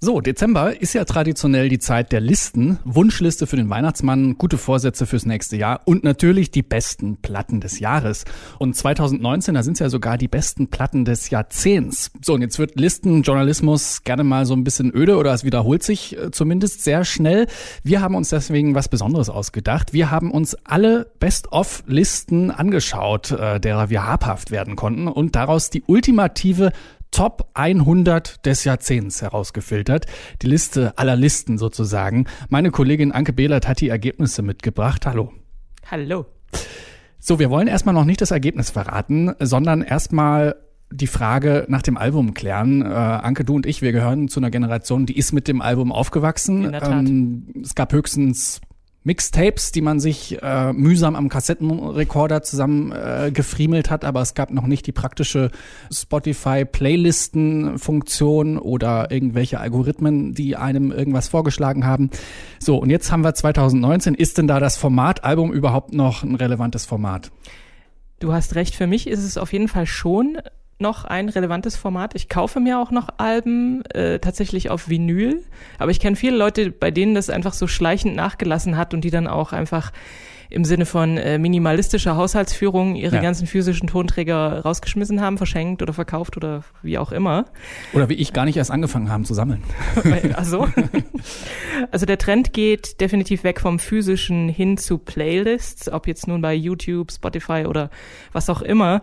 So, Dezember ist ja traditionell die Zeit der Listen, Wunschliste für den Weihnachtsmann, gute Vorsätze fürs nächste Jahr und natürlich die besten Platten des Jahres. Und 2019, da sind es ja sogar die besten Platten des Jahrzehnts. So, und jetzt wird Listenjournalismus gerne mal so ein bisschen öde oder es wiederholt sich äh, zumindest sehr schnell. Wir haben uns deswegen was Besonderes ausgedacht. Wir haben uns alle Best-of-Listen angeschaut, äh, derer wir habhaft werden konnten und daraus die ultimative Top 100 des Jahrzehnts herausgefiltert. Die Liste aller Listen sozusagen. Meine Kollegin Anke Behlert hat die Ergebnisse mitgebracht. Hallo. Hallo. So, wir wollen erstmal noch nicht das Ergebnis verraten, sondern erstmal die Frage nach dem Album klären. Äh, Anke, du und ich, wir gehören zu einer Generation, die ist mit dem Album aufgewachsen. In der Tat. Ähm, es gab höchstens Mixtapes, die man sich äh, mühsam am Kassettenrekorder zusammen äh, gefriemelt hat, aber es gab noch nicht die praktische Spotify-Playlisten-Funktion oder irgendwelche Algorithmen, die einem irgendwas vorgeschlagen haben. So, und jetzt haben wir 2019. Ist denn da das Format-Album überhaupt noch ein relevantes Format? Du hast recht, für mich ist es auf jeden Fall schon noch ein relevantes Format. Ich kaufe mir auch noch Alben äh, tatsächlich auf Vinyl, aber ich kenne viele Leute, bei denen das einfach so schleichend nachgelassen hat und die dann auch einfach im Sinne von äh, minimalistischer Haushaltsführung ihre Ja. ganzen physischen Tonträger rausgeschmissen haben, verschenkt oder verkauft oder wie auch immer. Oder wie ich gar nicht erst angefangen haben zu sammeln. Also, also der Trend geht definitiv weg vom physischen hin zu Playlists, ob jetzt nun bei YouTube, Spotify oder was auch immer.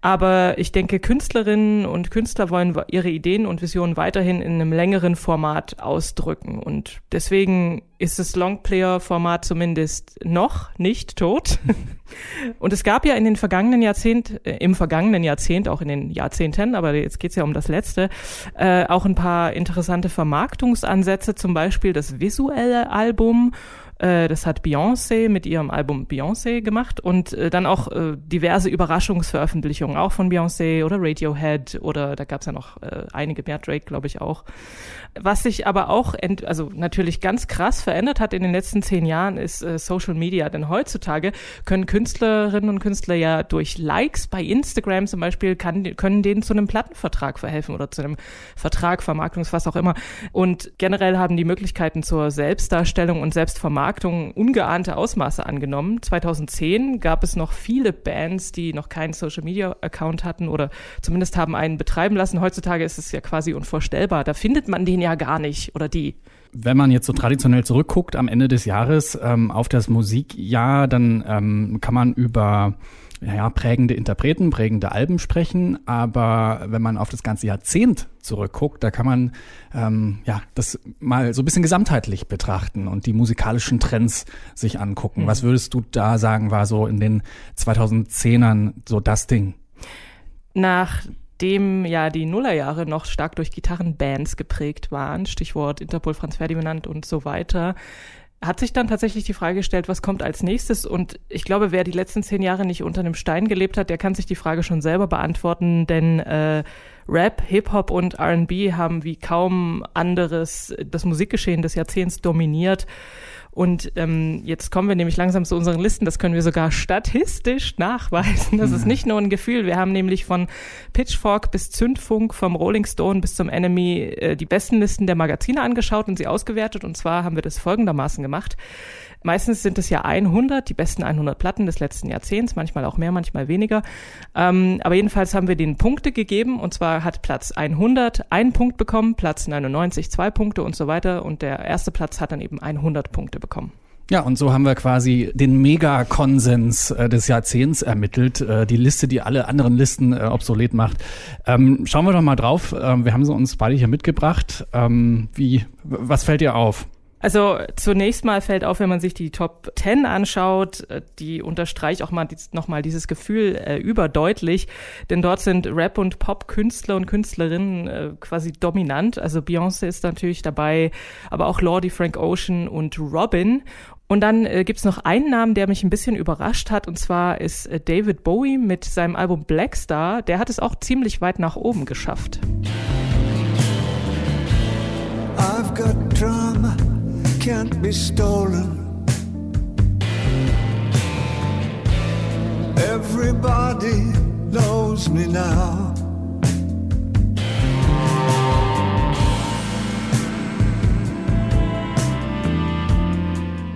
Aber ich denke, Künstlerinnen und Künstler wollen ihre Ideen und Visionen weiterhin in einem längeren Format ausdrücken. Und deswegen ist das Longplayer-Format zumindest noch nicht tot. Und es gab ja in den vergangenen Jahrzehnt, äh, im vergangenen Jahrzehnt, auch in den Jahrzehnten, aber jetzt geht's ja um das letzte, äh, auch ein paar interessante Vermarktungsansätze, zum Beispiel das visuelle Album. Äh, das hat Beyoncé mit ihrem Album Beyoncé gemacht und äh, dann auch äh, diverse Überraschungsveröffentlichungen, auch von Beyoncé oder Radiohead oder da gab's ja noch einige mehr, Drake glaube ich auch. Was sich aber auch, also natürlich ganz krass verändert hat in den letzten zehn Jahren, ist äh, Social Media. Denn heutzutage können Künstlerinnen und Künstler ja durch Likes bei Instagram zum Beispiel, kann, können denen zu einem Plattenvertrag verhelfen oder zu einem Vertrag, Vermarktungs, was auch immer. Und generell haben die Möglichkeiten zur Selbstdarstellung und Selbstvermarktung ungeahnte Ausmaße angenommen. 2010 gab es noch viele Bands, die noch keinen Social Media Account hatten oder zumindest haben einen betreiben lassen. Heutzutage ist es ja quasi unvorstellbar. Da findet man den ja gar nicht oder die. Wenn man jetzt so traditionell zurückguckt am Ende des Jahres ähm, auf das Musikjahr, dann ähm, kann man über ja, prägende Interpreten, prägende Alben sprechen, aber wenn man auf das ganze Jahrzehnt zurückguckt, da kann man ähm, ja das mal so ein bisschen gesamtheitlich betrachten und die musikalischen Trends sich angucken. Was würdest du da sagen, war so in den 2010ern so das Ding? Nachdem ja die Nullerjahre noch stark durch Gitarrenbands geprägt waren, Stichwort Interpol, Franz Ferdinand und so weiter, hat sich dann tatsächlich die Frage gestellt, was kommt als nächstes? Und ich glaube, wer die letzten zehn Jahre nicht unter einem Stein gelebt hat, der kann sich die Frage schon selber beantworten, denn äh, Rap, Hip-Hop und RB haben wie kaum anderes das Musikgeschehen des Jahrzehnts dominiert. Und ähm, jetzt kommen wir nämlich langsam zu unseren Listen. Das können wir sogar statistisch nachweisen. Das ist nicht nur ein Gefühl. Wir haben nämlich von Pitchfork bis Zündfunk, vom Rolling Stone bis zum Enemy äh, die besten Listen der Magazine angeschaut und sie ausgewertet. Und zwar haben wir das folgendermaßen gemacht. Meistens sind es ja 100, die besten 100 Platten des letzten Jahrzehnts, manchmal auch mehr, manchmal weniger. Ähm, aber jedenfalls haben wir den Punkte gegeben und zwar hat Platz 100 einen Punkt bekommen, Platz 99 zwei Punkte und so weiter und der erste Platz hat dann eben 100 Punkte bekommen. Ja, und so haben wir quasi den Megakonsens äh, des Jahrzehnts ermittelt, äh, die Liste, die alle anderen Listen äh, obsolet macht. Ähm, schauen wir doch mal drauf. Ähm, wir haben sie uns beide hier mitgebracht. Ähm, wie, was fällt dir auf? Also zunächst mal fällt auf, wenn man sich die Top 10 anschaut, äh, die unterstreicht auch mal nochmal dieses Gefühl äh, überdeutlich, denn dort sind Rap- und Pop-Künstler und Künstlerinnen äh, quasi dominant. Also Beyoncé ist natürlich dabei, aber auch Lordi, Frank Ocean und Robin. Und dann äh, gibt's noch einen Namen, der mich ein bisschen überrascht hat, und zwar ist äh, David Bowie mit seinem Album Black Star. Der hat es auch ziemlich weit nach oben geschafft. I've got can't be stolen. Everybody knows me now.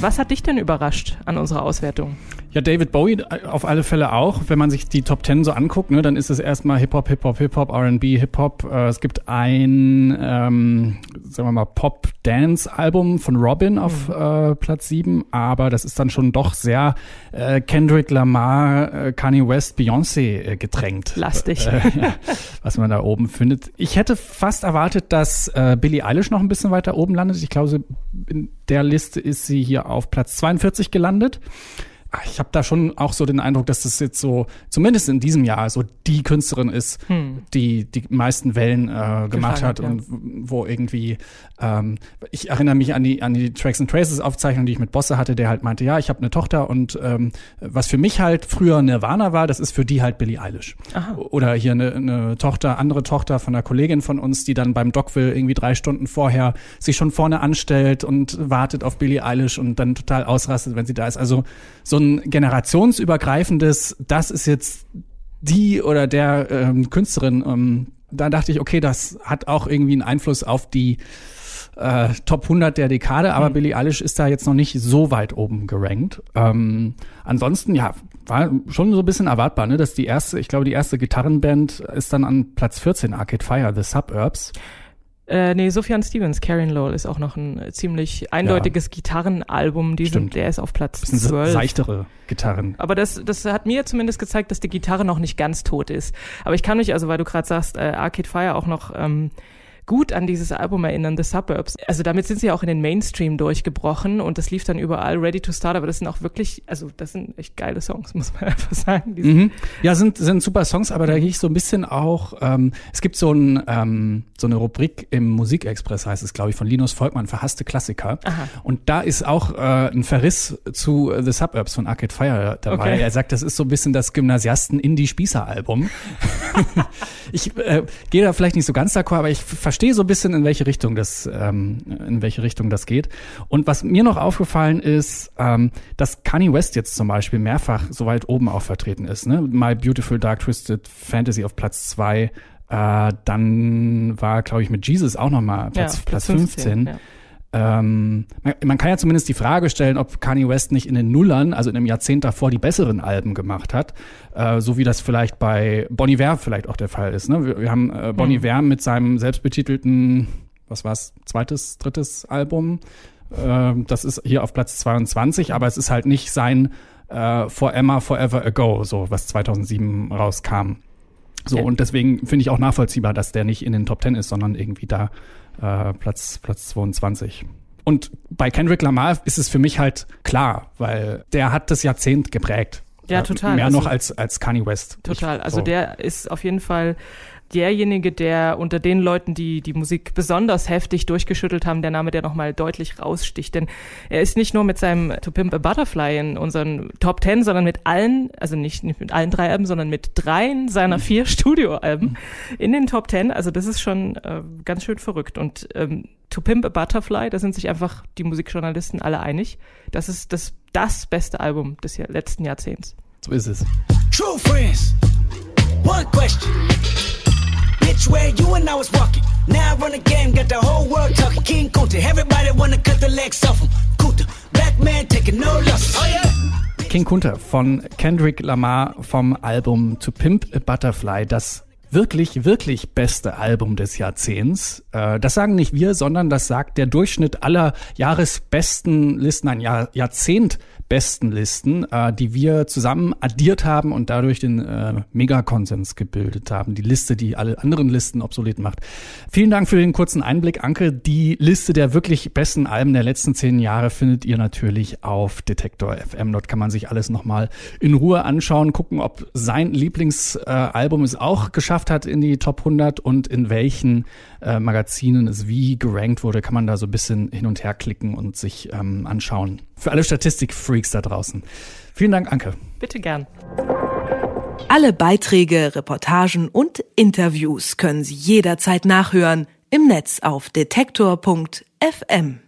Was hat dich denn überrascht an unserer Auswertung? Ja, David Bowie auf alle Fälle auch. Wenn man sich die Top Ten so anguckt, ne, dann ist es erstmal Hip-Hop, Hip-Hop, Hip-Hop, R&B, Hip-Hop. Äh, es gibt ein, ähm, sagen wir mal, Pop-Dance-Album von Robin auf mhm. äh, Platz sieben, aber das ist dann schon doch sehr äh, Kendrick Lamar, äh, Kanye West, Beyoncé äh, getränkt. Lastig. Äh, ja, was man da oben findet. Ich hätte fast erwartet, dass äh, Billie Eilish noch ein bisschen weiter oben landet. Ich glaube, in der Liste ist sie hier auf Platz 42 gelandet ich habe da schon auch so den Eindruck, dass das jetzt so, zumindest in diesem Jahr, so die Künstlerin ist, hm. die die meisten Wellen äh, gemacht hat ja. und wo irgendwie, ähm, ich erinnere mich an die an die Tracks and Traces Aufzeichnung, die ich mit Bosse hatte, der halt meinte, ja, ich habe eine Tochter und ähm, was für mich halt früher Nirvana war, das ist für die halt Billie Eilish. Aha. Oder hier eine, eine Tochter, andere Tochter von einer Kollegin von uns, die dann beim Dockville irgendwie drei Stunden vorher sich schon vorne anstellt und wartet auf Billie Eilish und dann total ausrastet, wenn sie da ist. Also so ein generationsübergreifendes, das ist jetzt die oder der ähm, Künstlerin, ähm, da dachte ich, okay, das hat auch irgendwie einen Einfluss auf die äh, Top 100 der Dekade, aber mhm. Billie Eilish ist da jetzt noch nicht so weit oben gerankt. Ähm, ansonsten, ja, war schon so ein bisschen erwartbar, ne, dass die erste, ich glaube, die erste Gitarrenband ist dann an Platz 14, Arcade Fire, The Suburbs. Äh, nee, Sufjan Stevens, Karen Lowell ist auch noch ein ziemlich eindeutiges ja. Gitarrenalbum. Die sind, der ist auf Platz Bisschen 12. seichtere Gitarren. Aber das, das hat mir zumindest gezeigt, dass die Gitarre noch nicht ganz tot ist. Aber ich kann mich, also weil du gerade sagst, äh, Arcade Fire auch noch ähm, gut an dieses Album erinnern, The Suburbs. Also damit sind sie auch in den Mainstream durchgebrochen und das lief dann überall Ready to Start, aber das sind auch wirklich, also das sind echt geile Songs, muss man einfach sagen. Mhm. Ja, sind, sind super Songs, aber da gehe ich so ein bisschen auch, ähm, es gibt so, ein, ähm, so eine Rubrik im Musikexpress, heißt es, glaube ich, von Linus Volkmann, verhasste Klassiker. Aha. Und da ist auch äh, ein Verriss zu The Suburbs von Arcade Fire dabei. Okay. Er sagt, das ist so ein bisschen das Gymnasiasten-Indie-Spießer-Album. ich äh, gehe da vielleicht nicht so ganz d'accord, aber ich verstehe verstehe so ein bisschen, in welche Richtung das, ähm, in welche Richtung das geht. Und was mir noch aufgefallen ist, ähm, dass Kanye West jetzt zum Beispiel mehrfach so weit oben auch vertreten ist. Ne? My Beautiful Dark Twisted Fantasy auf Platz zwei. Äh, dann war, glaube ich, mit Jesus auch nochmal Platz, ja, Platz 15. 15 ja. Ähm, man, man, kann ja zumindest die Frage stellen, ob Kanye West nicht in den Nullern, also in dem Jahrzehnt davor, die besseren Alben gemacht hat, äh, so wie das vielleicht bei Bon Iver vielleicht auch der Fall ist. Ne? Wir, wir haben äh, Bon mhm. Mit seinem selbstbetitelten, was war's, zweites, drittes Album. Äh, das ist hier auf Platz 22, aber es ist halt nicht sein äh, For Emma Forever Ago, so was 2007 rauskam. So, okay. und deswegen finde ich auch nachvollziehbar, dass der nicht in den Top Ten ist, sondern irgendwie da äh, Platz, Platz 22. Und bei Kendrick Lamar ist es für mich halt klar, weil der hat das Jahrzehnt geprägt. Ja, total. Mehr also, noch als, als Kanye West. Total. Also so. der ist auf jeden Fall derjenige, der unter den Leuten, die die Musik besonders heftig durchgeschüttelt haben, der Name, der nochmal deutlich raussticht. Denn er ist nicht nur mit seinem To Pimp a Butterfly in unseren Top Ten, sondern mit allen, also nicht, nicht mit allen drei Alben, sondern mit dreien seiner vier Studioalben in den Top Ten. Also das ist schon äh, ganz schön verrückt. Und ähm, To Pimp a Butterfly, da sind sich einfach die Musikjournalisten alle einig. Das ist das, das beste Album des letzten Jahrzehnts. So ist es. True Friends. One question. Bitch, where you and I was walking. Now I run a game, got the whole world talking. King Kunta, everybody wanna cut the legs off him. Kunta, black man taking no losses. Oh yeah. King Kunta von Kendrick Lamar vom Album To Pimp a Butterfly, das wirklich, wirklich beste Album des Jahrzehnts. Äh, das sagen nicht wir, sondern das sagt der Durchschnitt aller Jahresbesten Listen, ein Jahr, Jahrzehnt besten Listen, äh, die wir zusammen addiert haben und dadurch den äh, Megakonsens gebildet haben. Die Liste, die alle anderen Listen obsolet macht. Vielen Dank für den kurzen Einblick, Anke. Die Liste der wirklich besten Alben der letzten zehn Jahre findet ihr natürlich auf Detektor FM. Dort kann man sich alles nochmal in Ruhe anschauen, gucken, ob sein Lieblingsalbum es auch geschafft hat in die Top 100 und in welchen äh, Magazinen es wie gerankt wurde, kann man da so ein bisschen hin und her klicken und sich ähm, anschauen. Für alle Statistikfreaks da draußen. Vielen Dank, Anke. Bitte gern. Alle Beiträge, Reportagen und Interviews können Sie jederzeit nachhören im Netz auf detektor.fm.